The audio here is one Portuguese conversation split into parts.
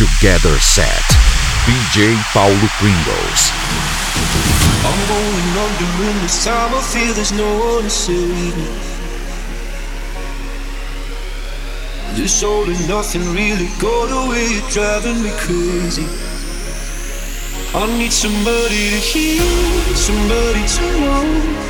Together Set. DJ Paulo Pringles. I'm going under in this time, I feel there's no one to save me. This all and nothing really got away, you're driving me crazy. I need somebody to hear, somebody to know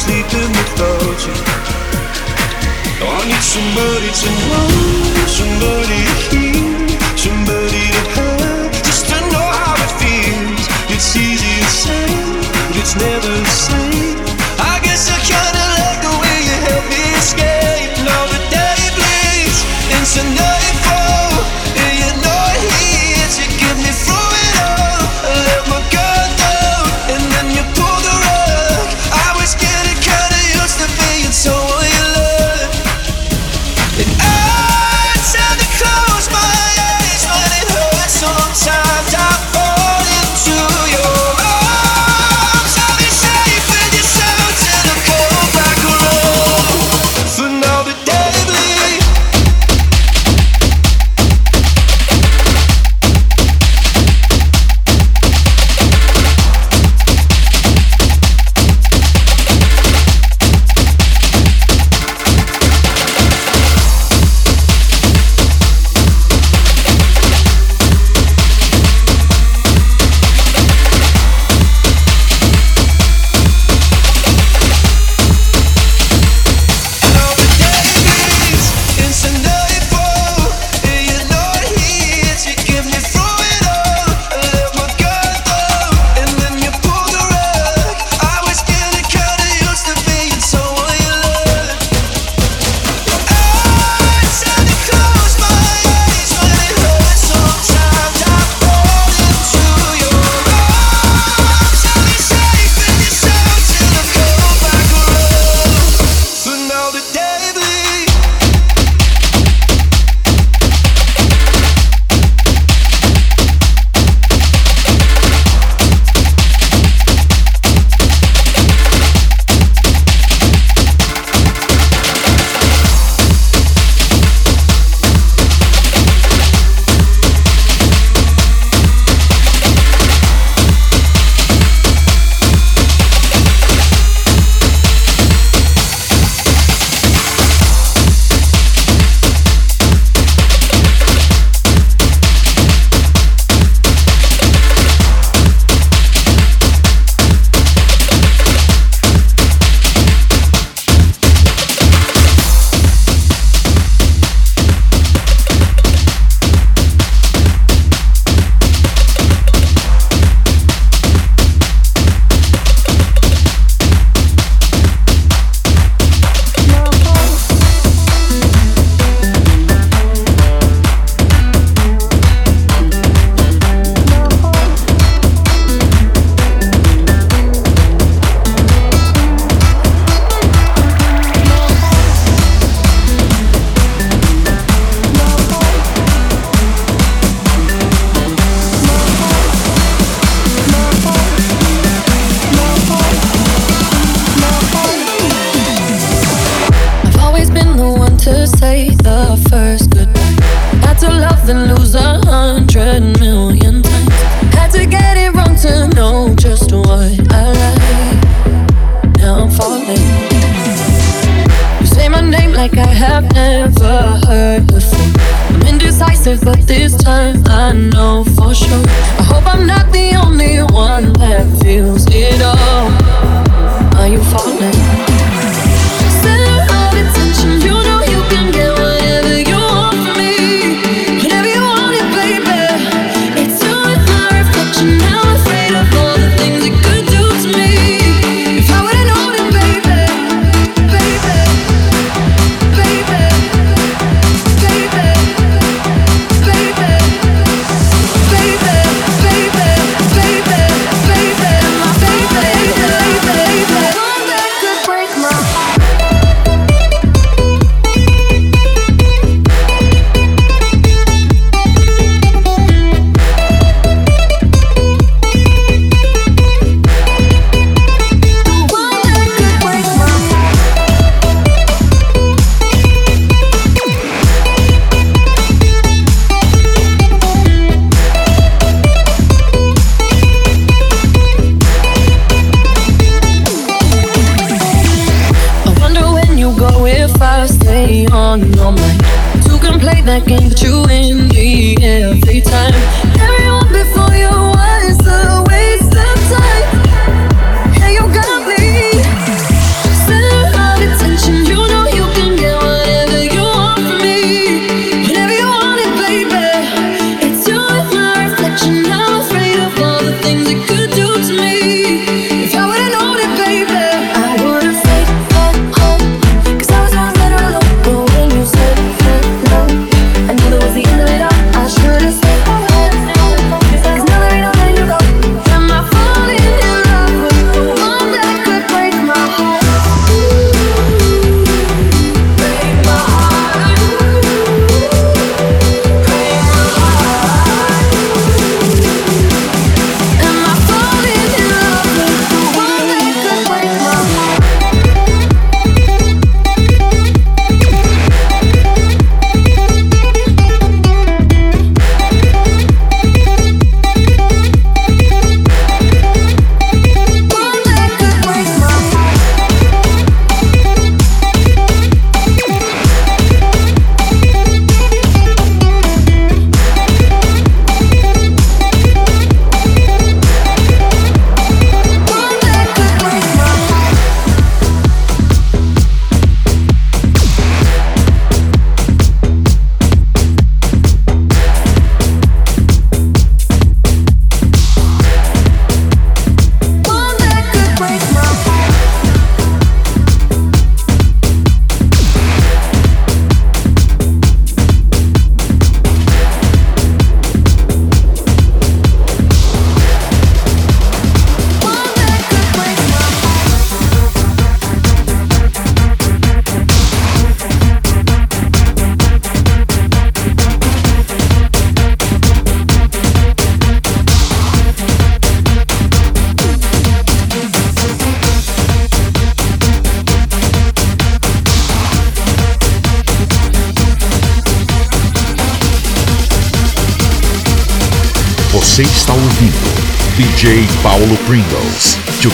Sleeping without you. I need somebody to know Somebody to hear Somebody to have. Just to know how it feels. It's easy to say But it's never the same. I guess I can't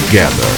Together.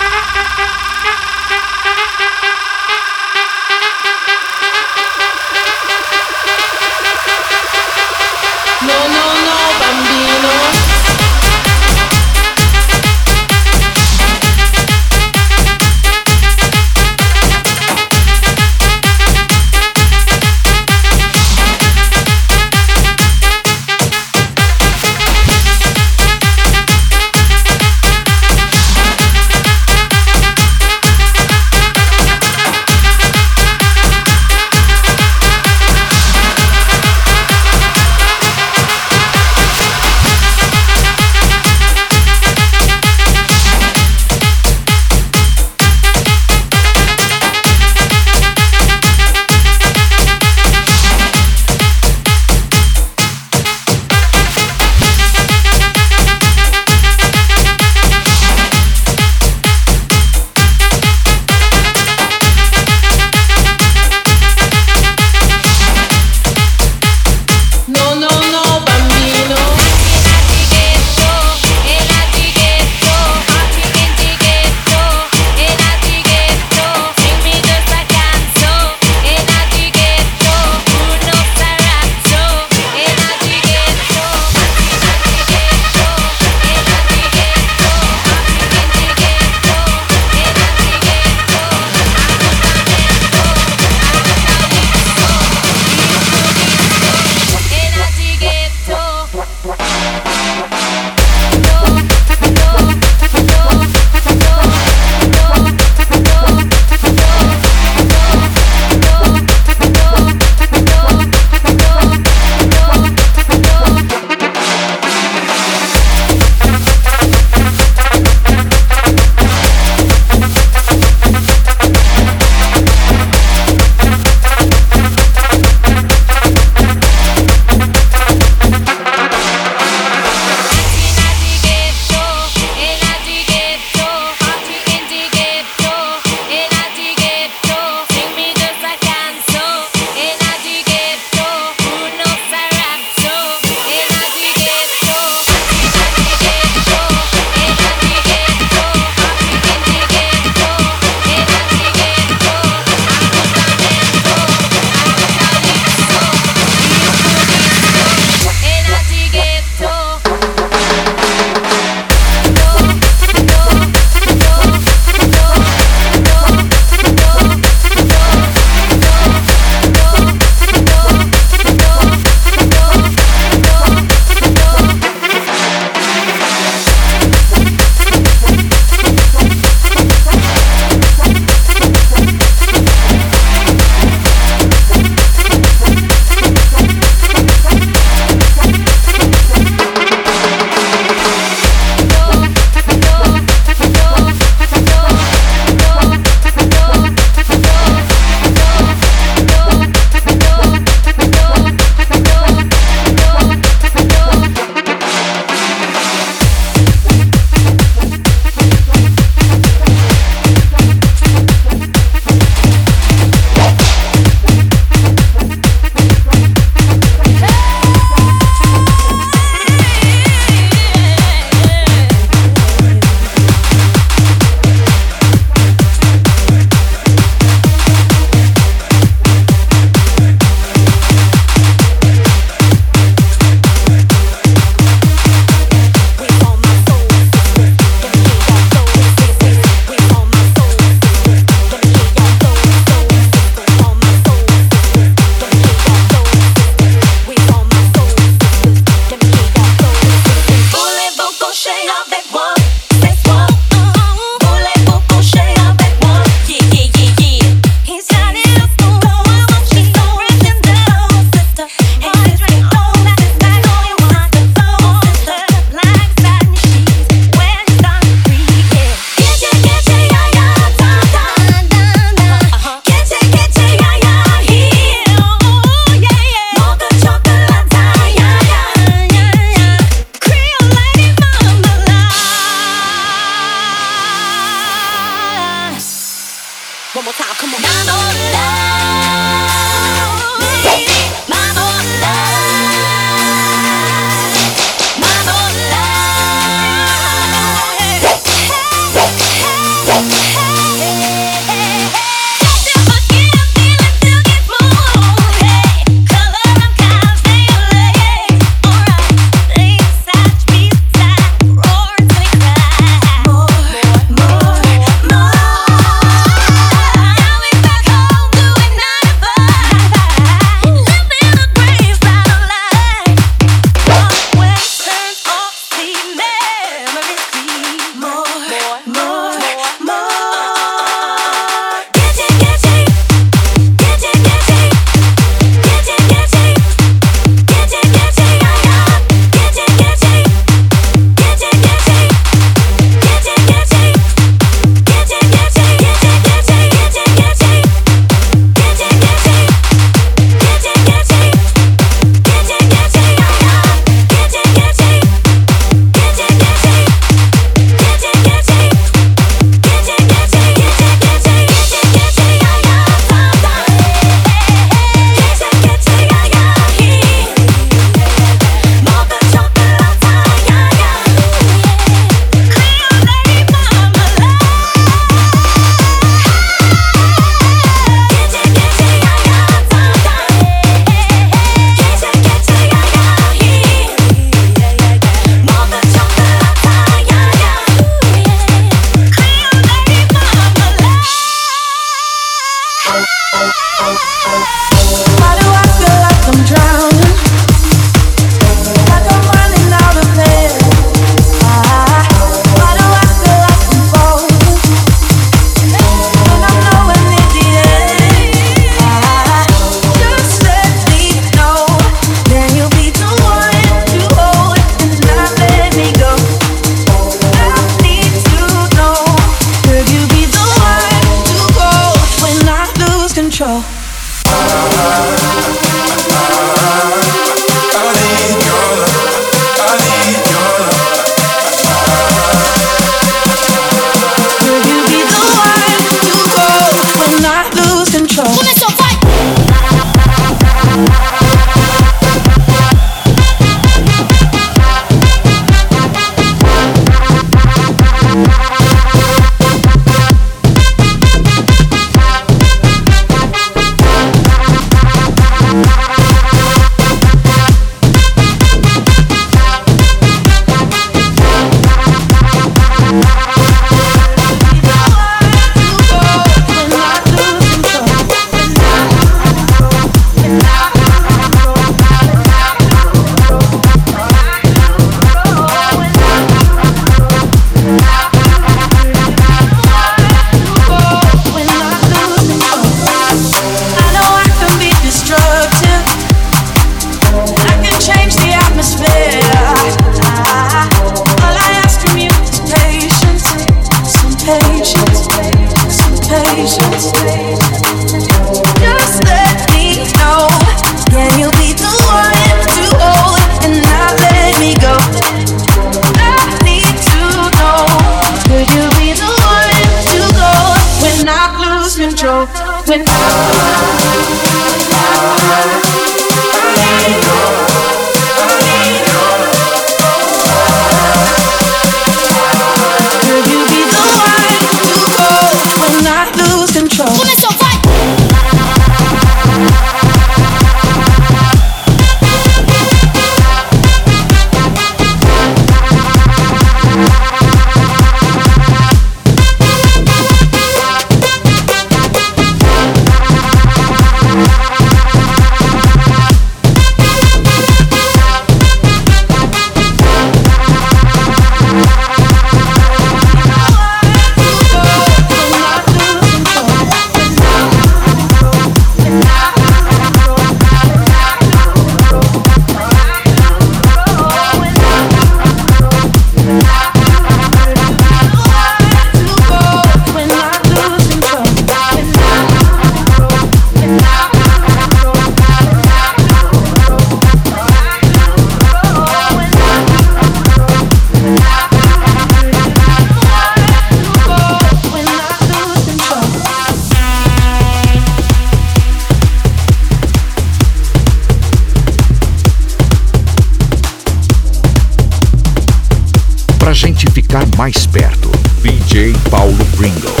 Ringo.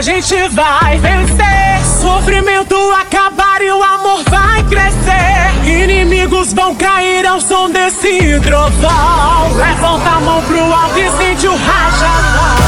a gente vai vencer. Sofrimento acabar e o amor vai crescer. Inimigos vão cair ao som desse trovão. Levanta a mão pro alto e sente o rajadão.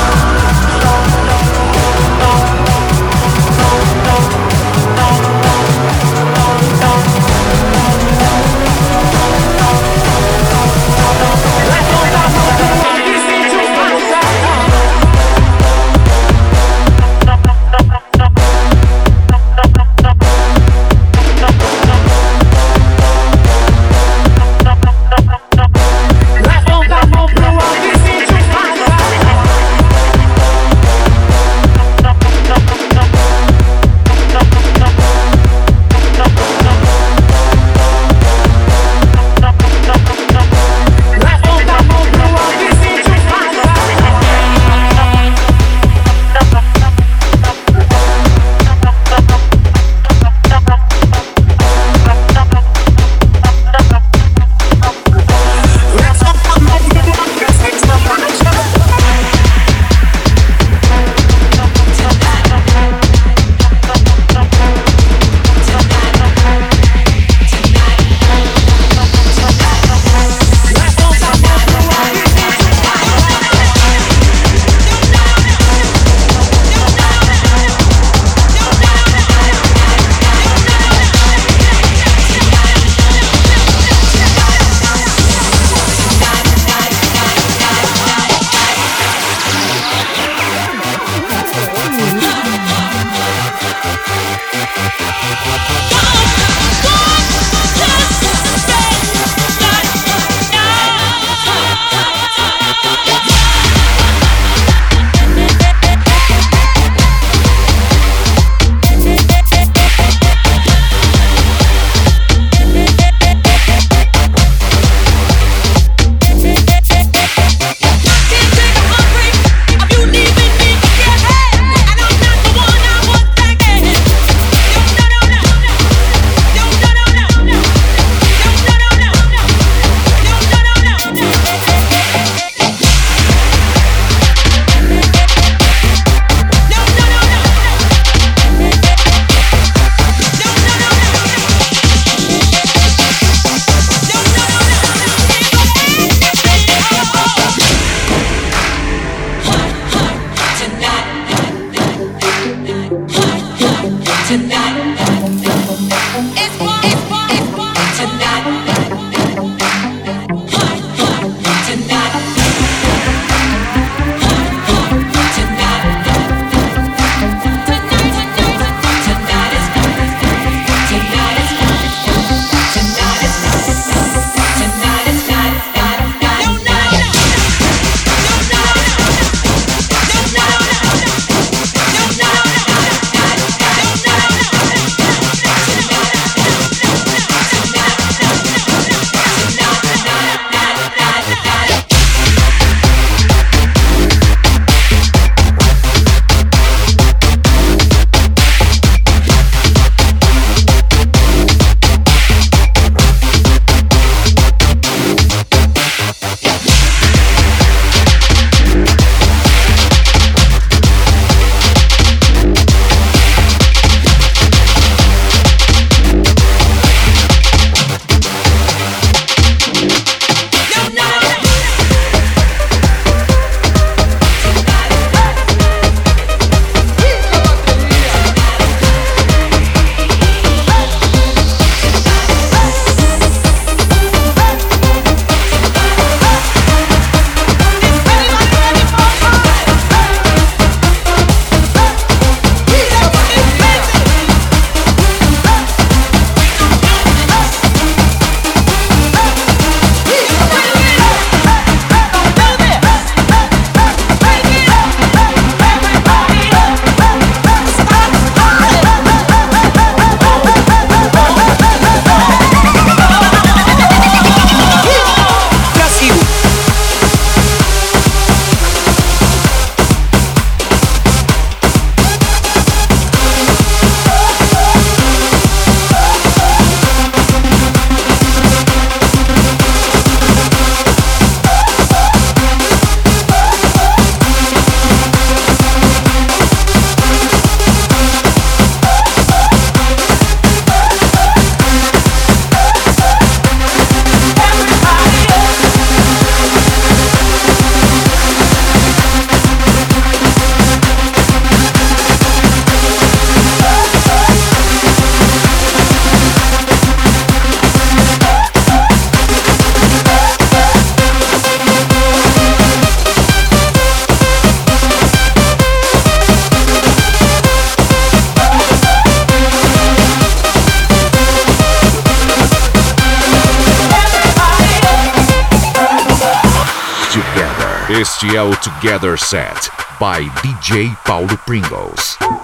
Together Set by DJ Paulo Pringles.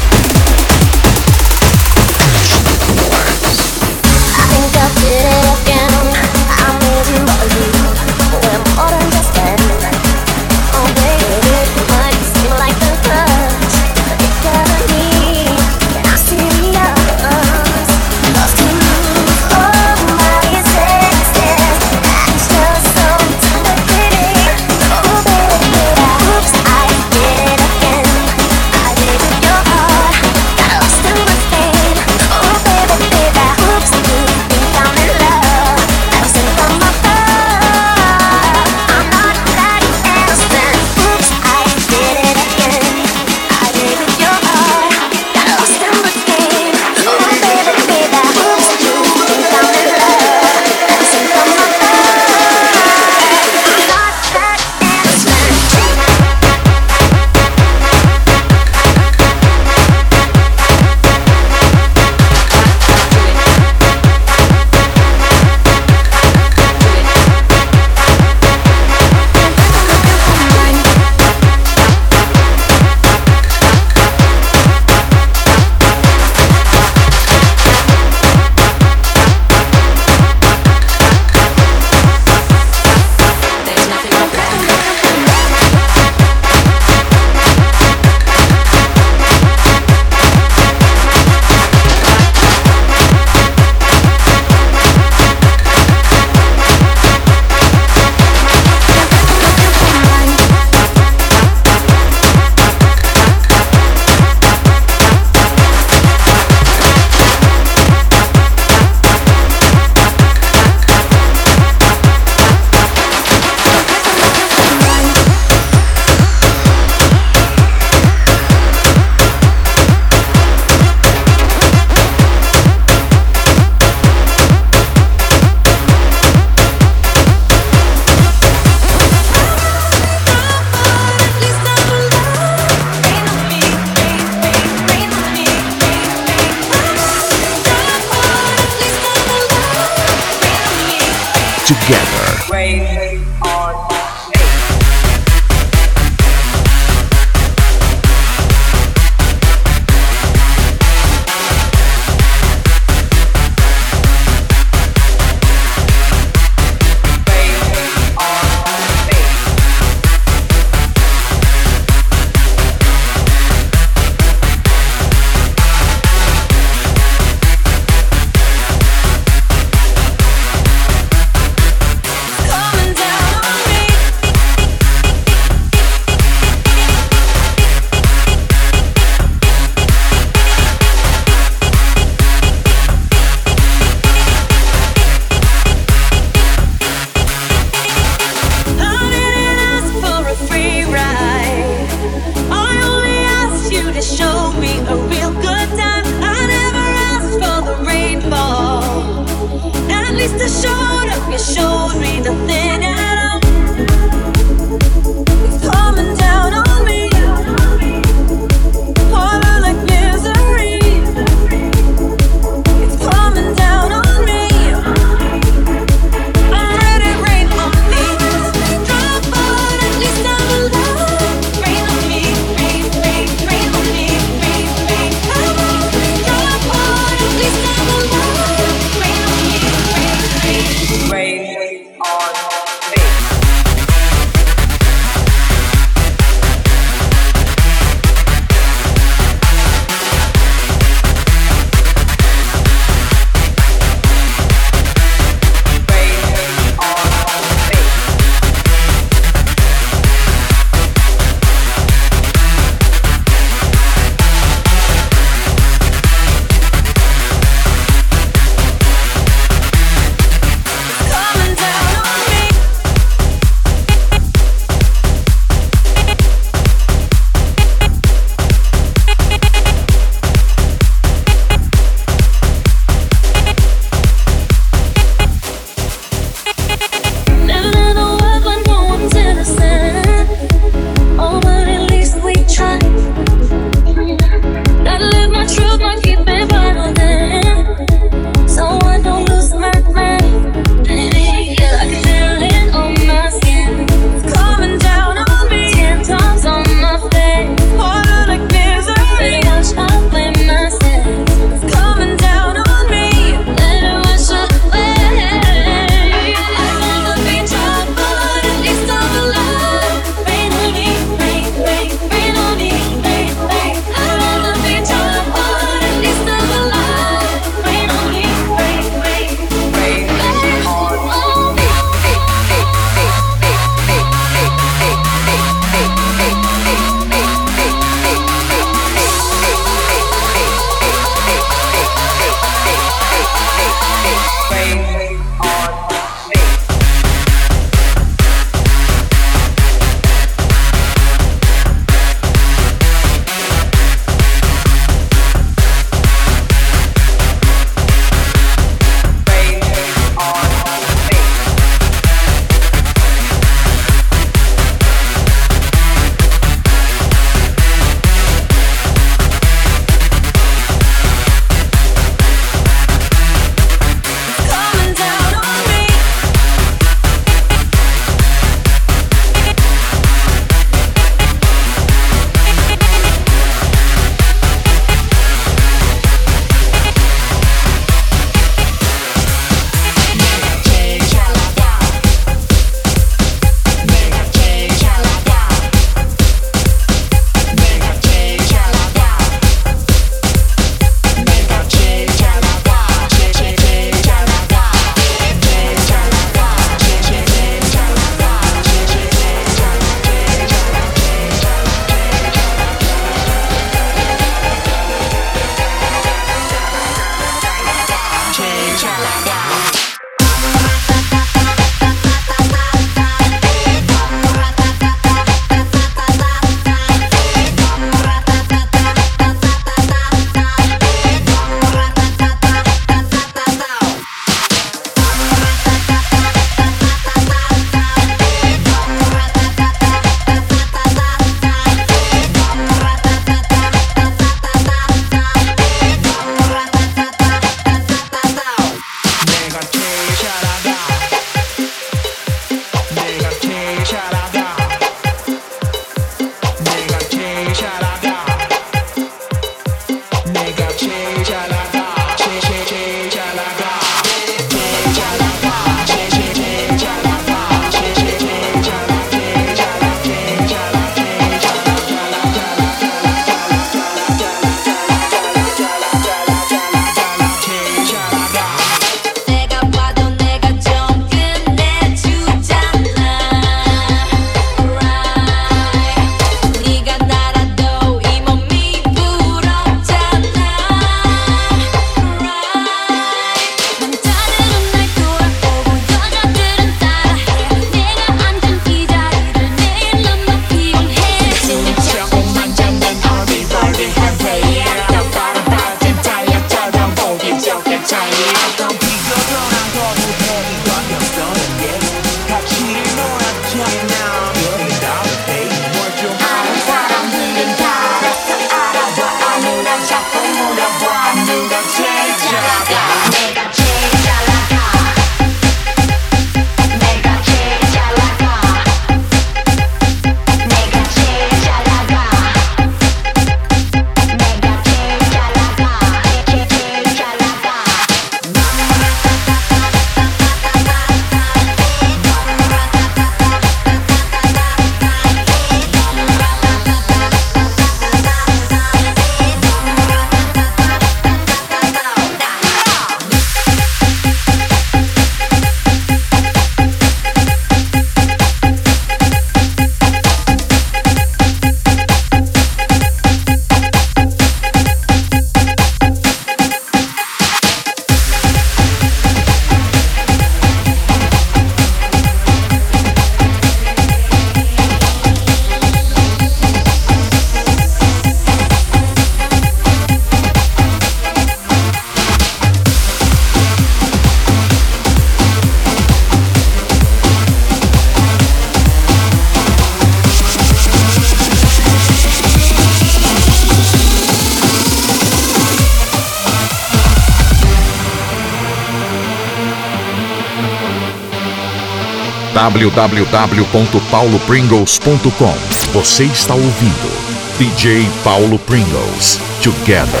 www.paulopringles.com. Você está ouvindo DJ Paulo Pringles. Together,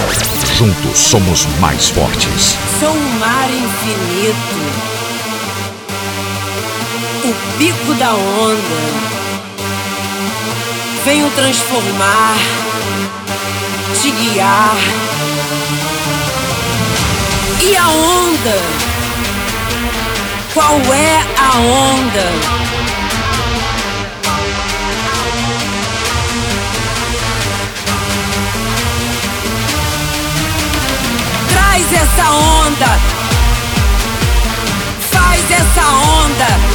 juntos somos mais fortes. Sou um mar infinito, o pico da onda. Venho transformar, te guiar. E a onda? Qual é a onda? Traz essa onda. Faz essa onda.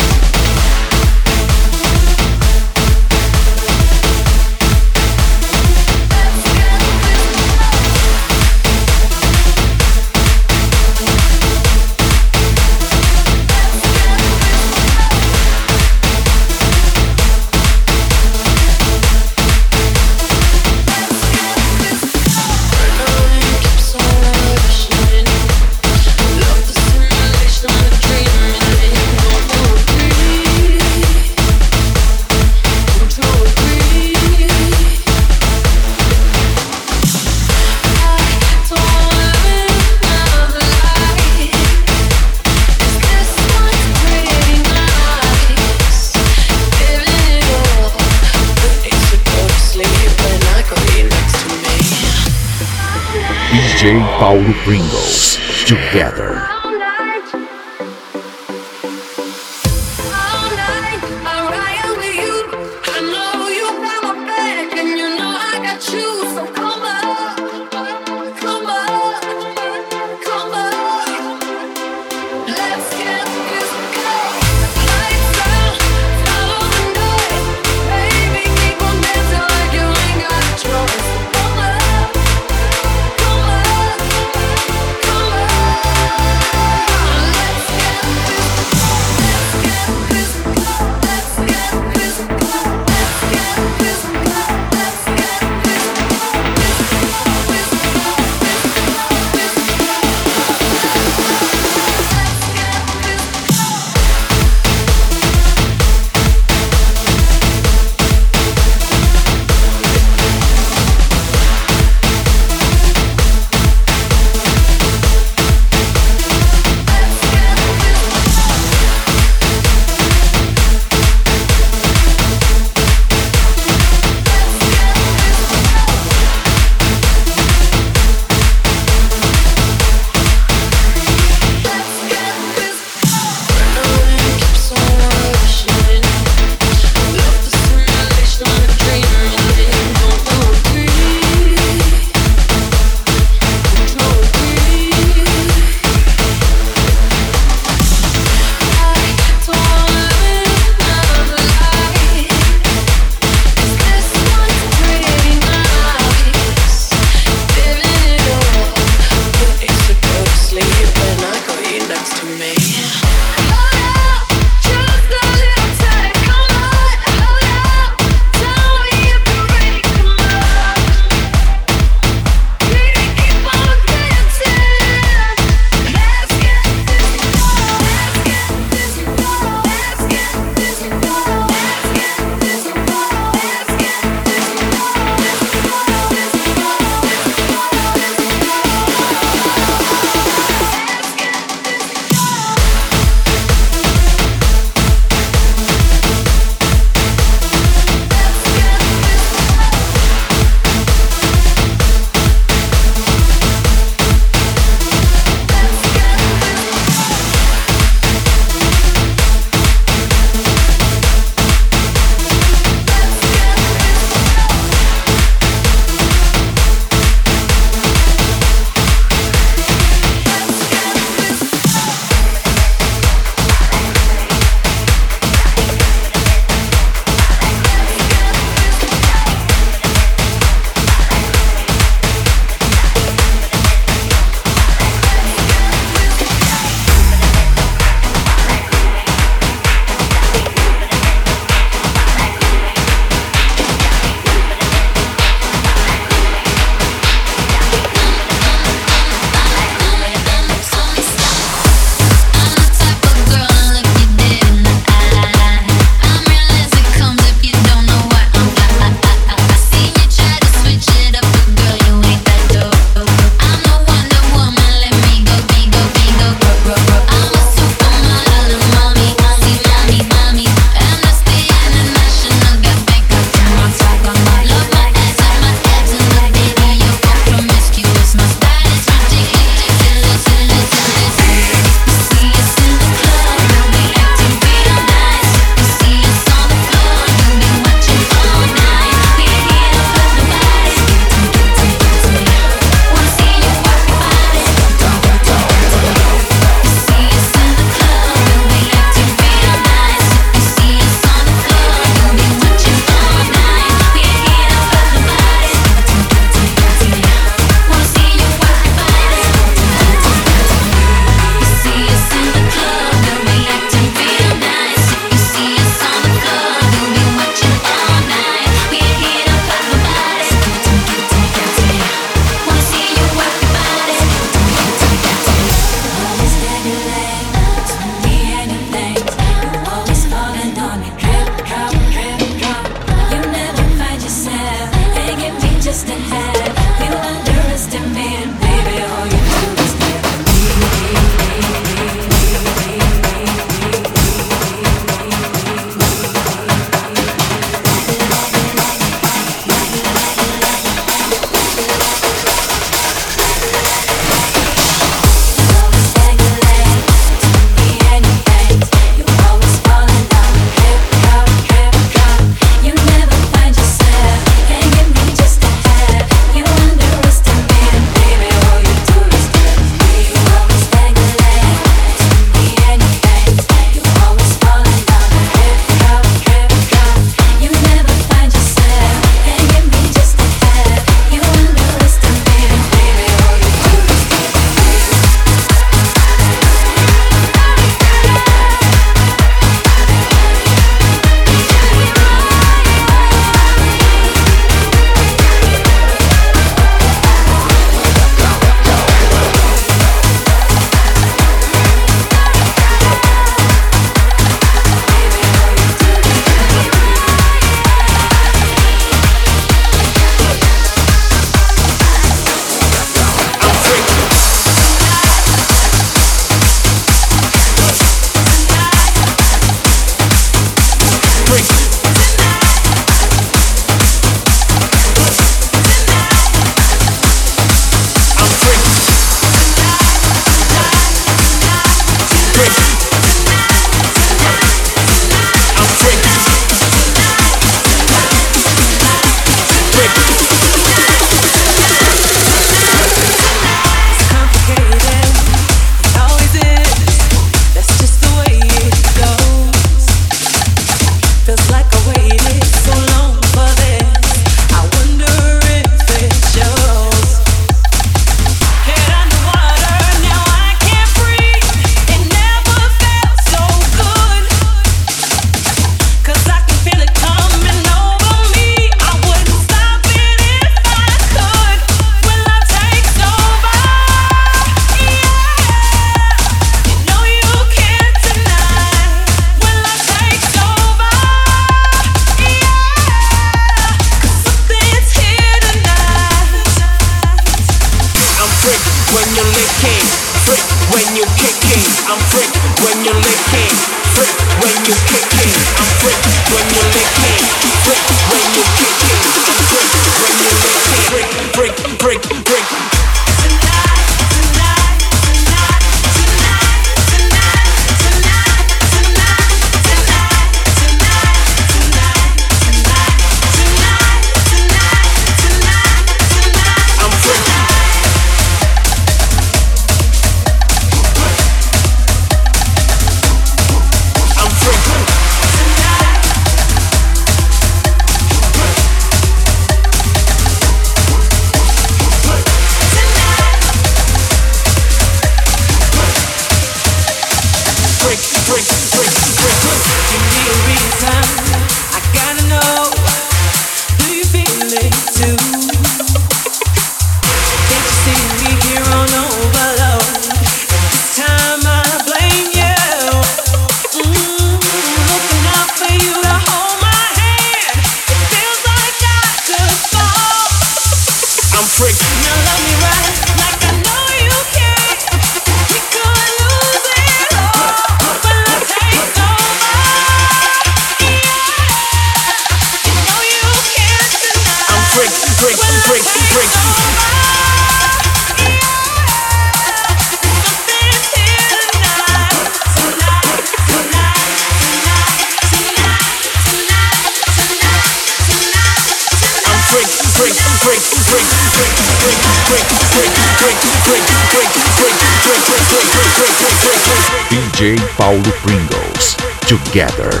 together.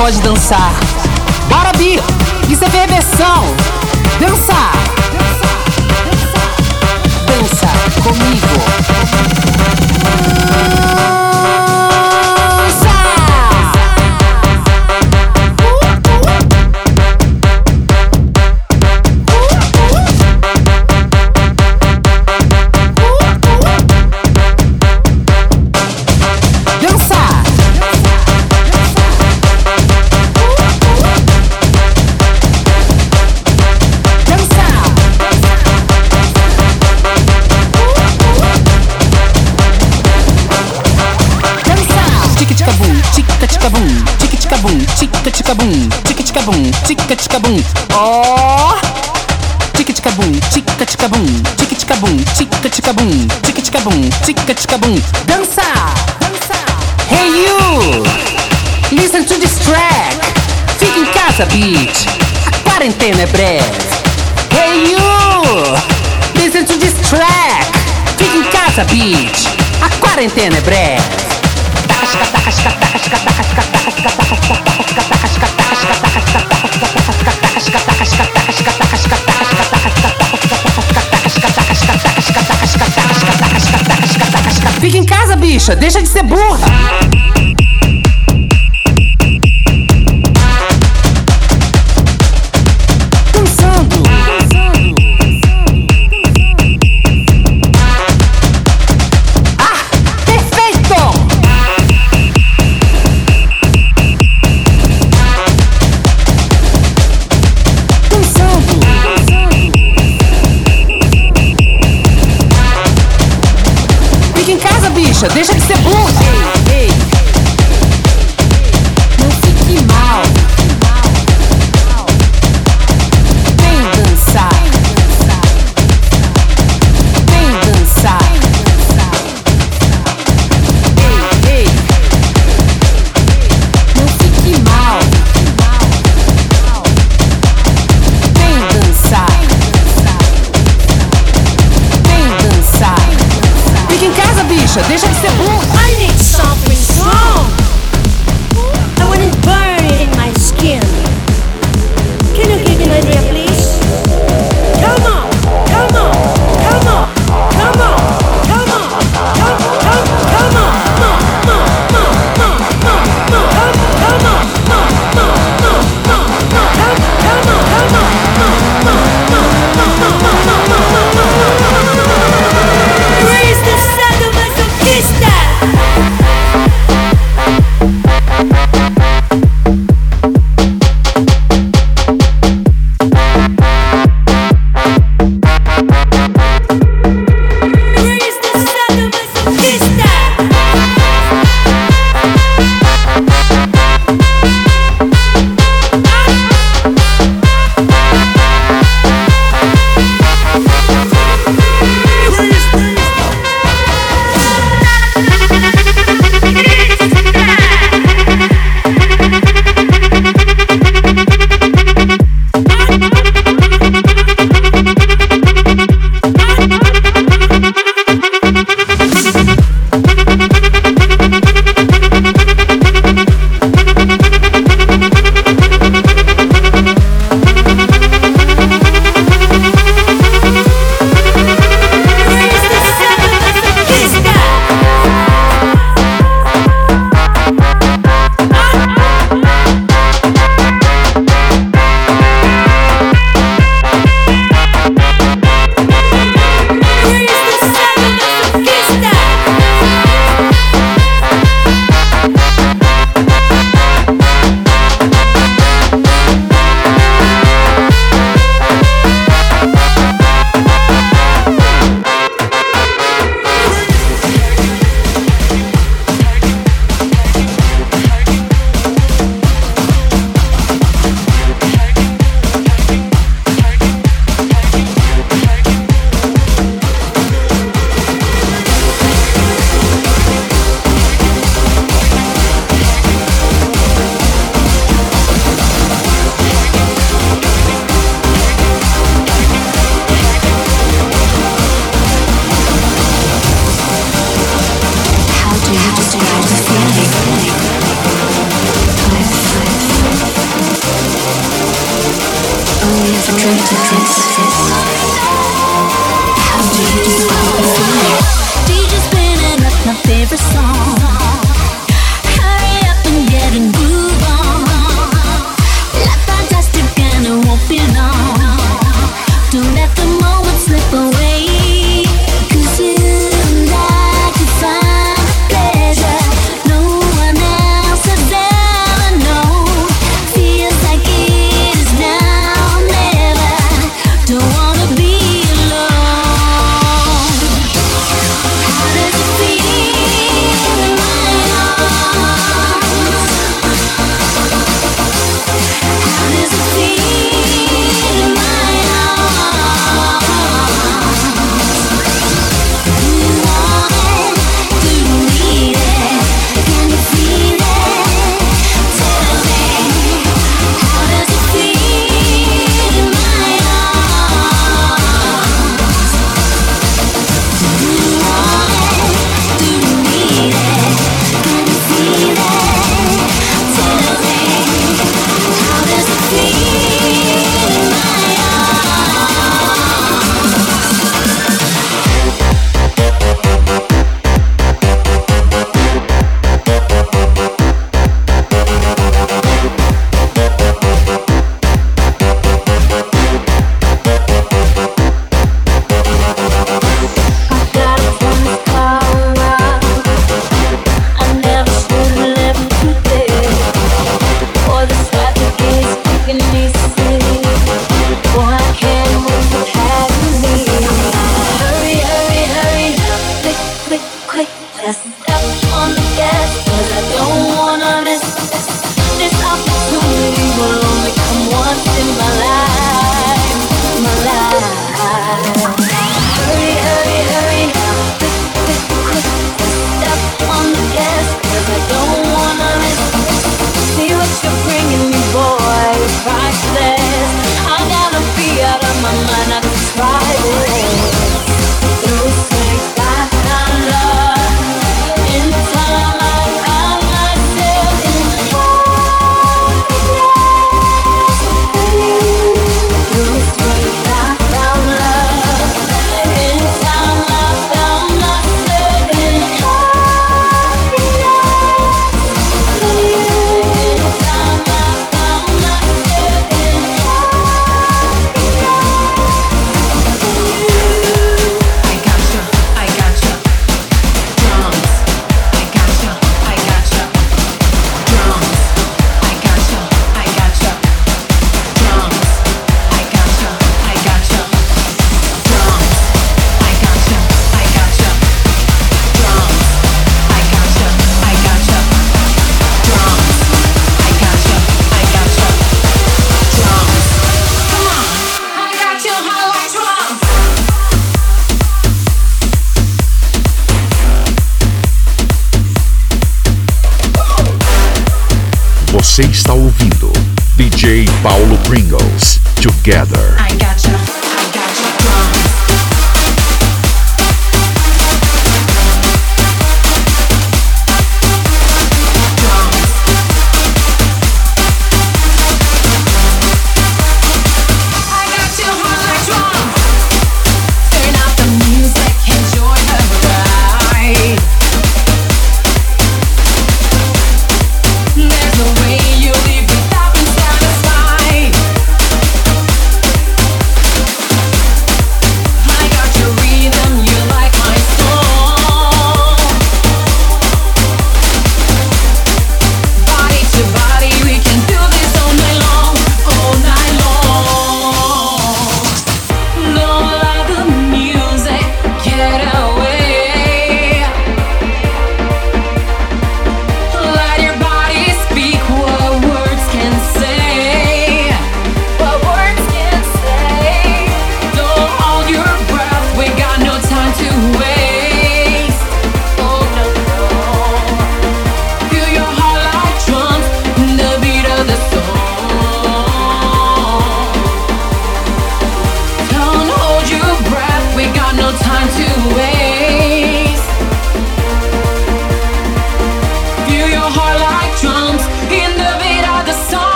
pode dançar. tica bum. Ó. Oh. Tica tica bum, tica tica bum, tica tica bum, tica tica bum, tica tica bum, tica tica bum. Dança, dança. Hey you. Listen to this track. Fica em casa, bitch. A quarentena é breve. Hey you. Listen to this track. Fica em casa, bitch. A quarentena é breve. Taca, taca, taca, taca, taca, taca, taca, taca, taca, taca, taca, taca, taca, taca, taca, bicha, deixa de ser burra.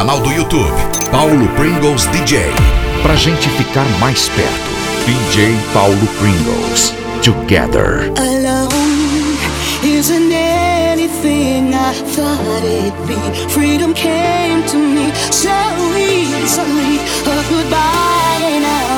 canal do YouTube, Paulo Pringles DJ. Pra gente ficar mais perto, DJ Paulo Pringles. Together. Alone isn't anything I thought be. Freedom came to me so easily. A goodbye now.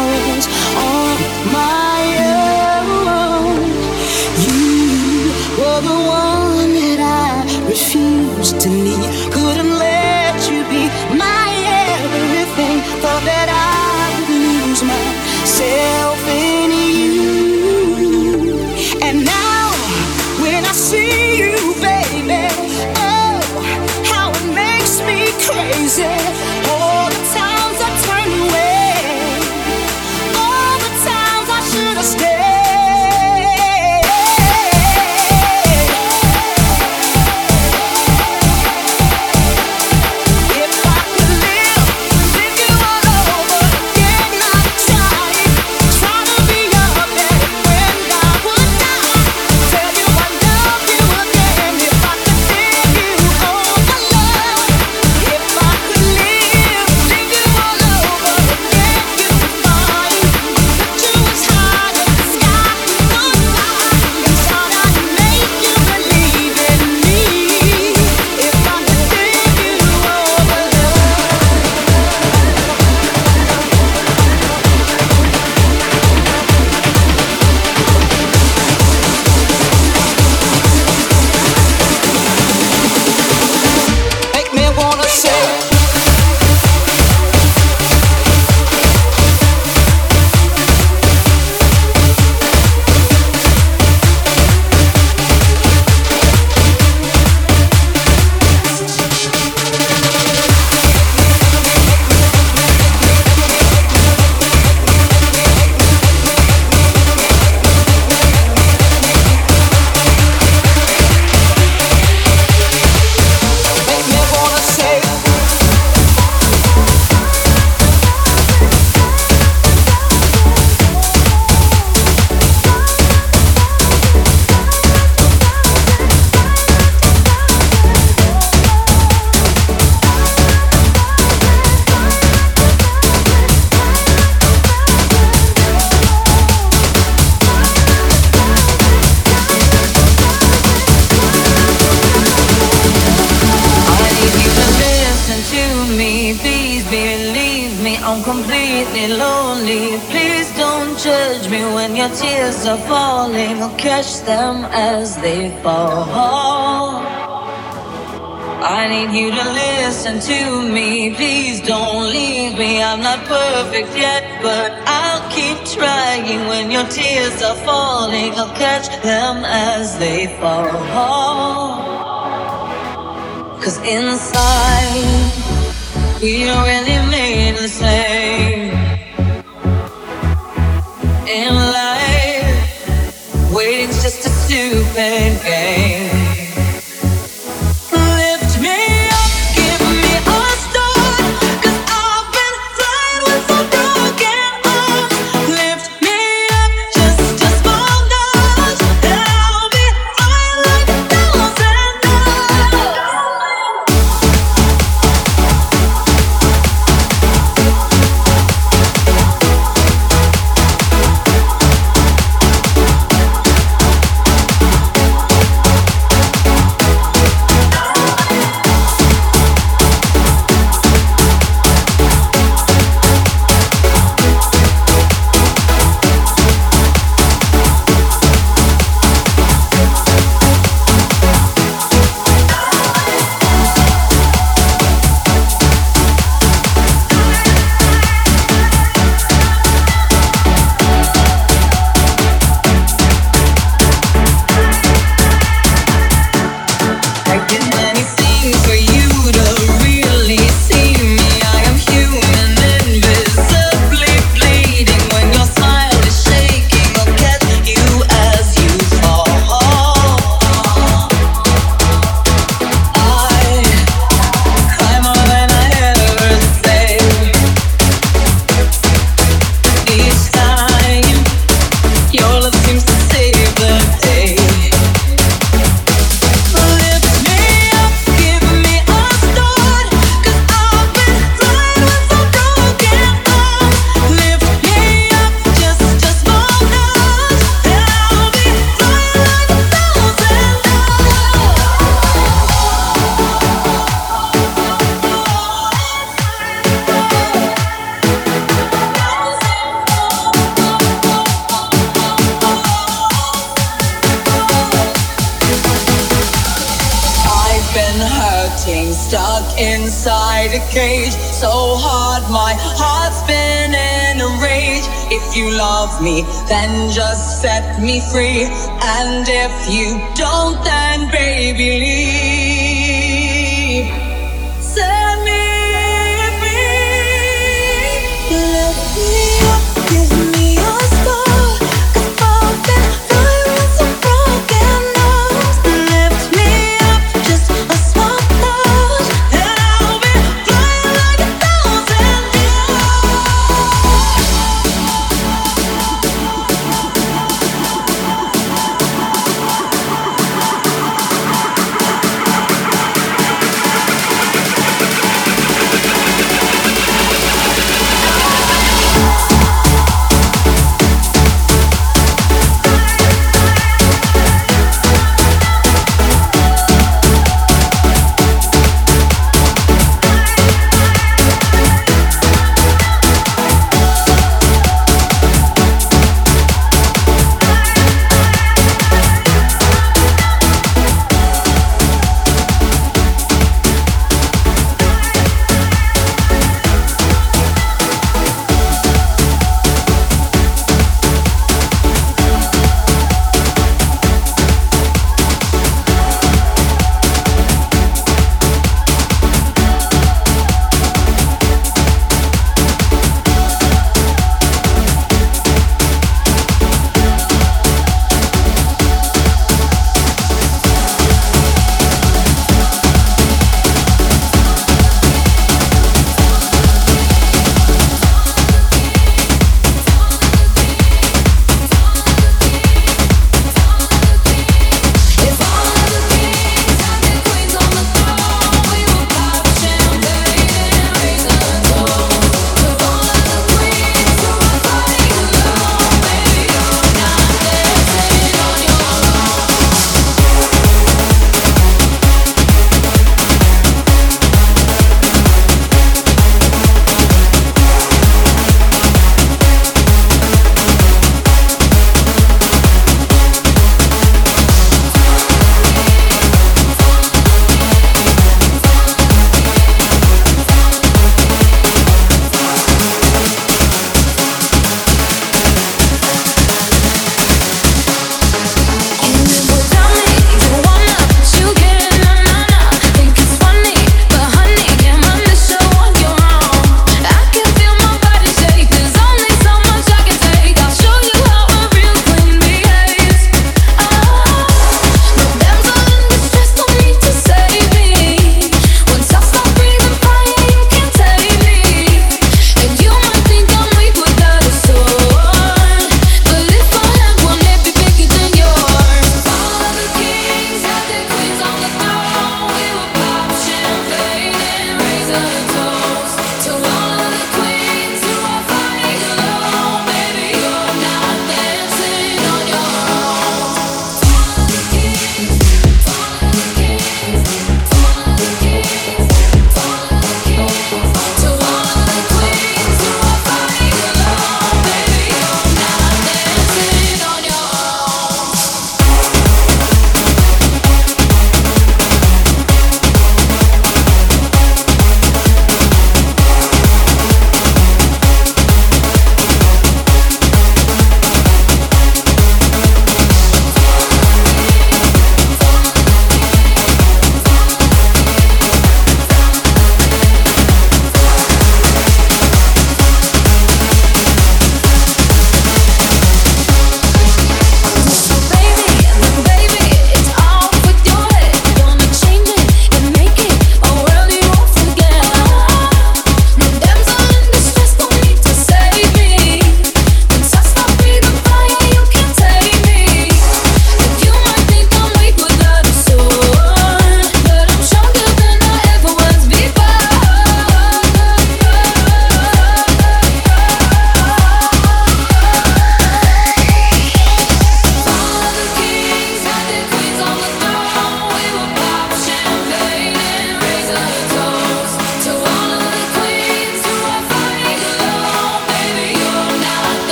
Stuck inside a cage. So hard, my heart's been in a rage. If you love me, then just set me free. And if you don't, then baby, leave.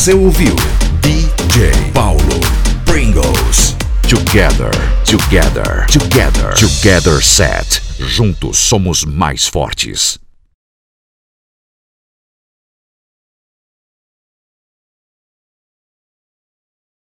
Você ouviu DJ Paulo Pringles. Together, together, together, together set. Juntos somos mais fortes.